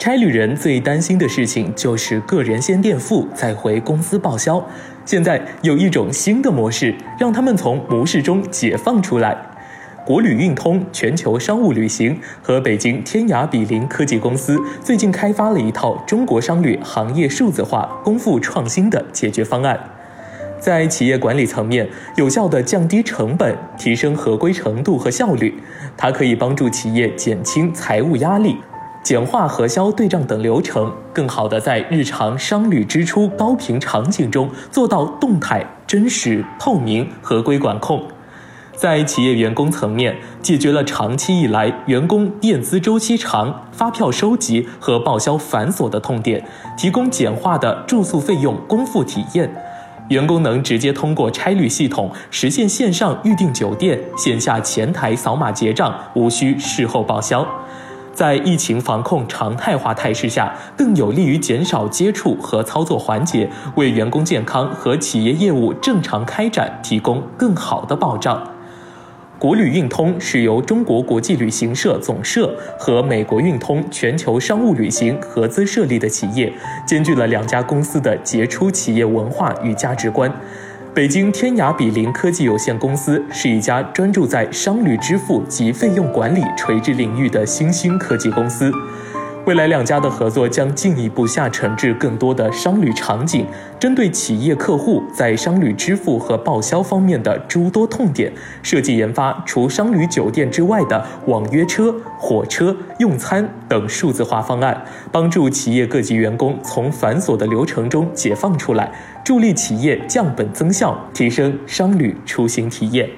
差旅人最担心的事情就是个人先垫付，再回公司报销。现在有一种新的模式，让他们从模式中解放出来。国旅运通全球商务旅行和北京天涯比邻科技公司最近开发了一套中国商旅行业数字化、功夫创新的解决方案，在企业管理层面有效地降低成本，提升合规程度和效率。它可以帮助企业减轻财务压力。简化核销对账等流程，更好地在日常商旅支出高频场景中做到动态、真实、透明、合规管控。在企业员工层面，解决了长期以来员工垫资周期长、发票收集和报销繁琐的痛点，提供简化的住宿费用公付体验。员工能直接通过差旅系统实现线上预订酒店、线下前台扫码结账，无需事后报销。在疫情防控常态化态势下，更有利于减少接触和操作环节，为员工健康和企业业务正常开展提供更好的保障。国旅运通是由中国国际旅行社总社和美国运通全球商务旅行合资设立的企业，兼具了两家公司的杰出企业文化与价值观。北京天涯比邻科技有限公司是一家专注在商旅支付及费用管理垂直领域的新兴科技公司。未来两家的合作将进一步下沉至更多的商旅场景，针对企业客户在商旅支付和报销方面的诸多痛点，设计研发除商旅酒店之外的网约车、火车、用餐等数字化方案，帮助企业各级员工从繁琐的流程中解放出来，助力企业降本增效，提升商旅出行体验。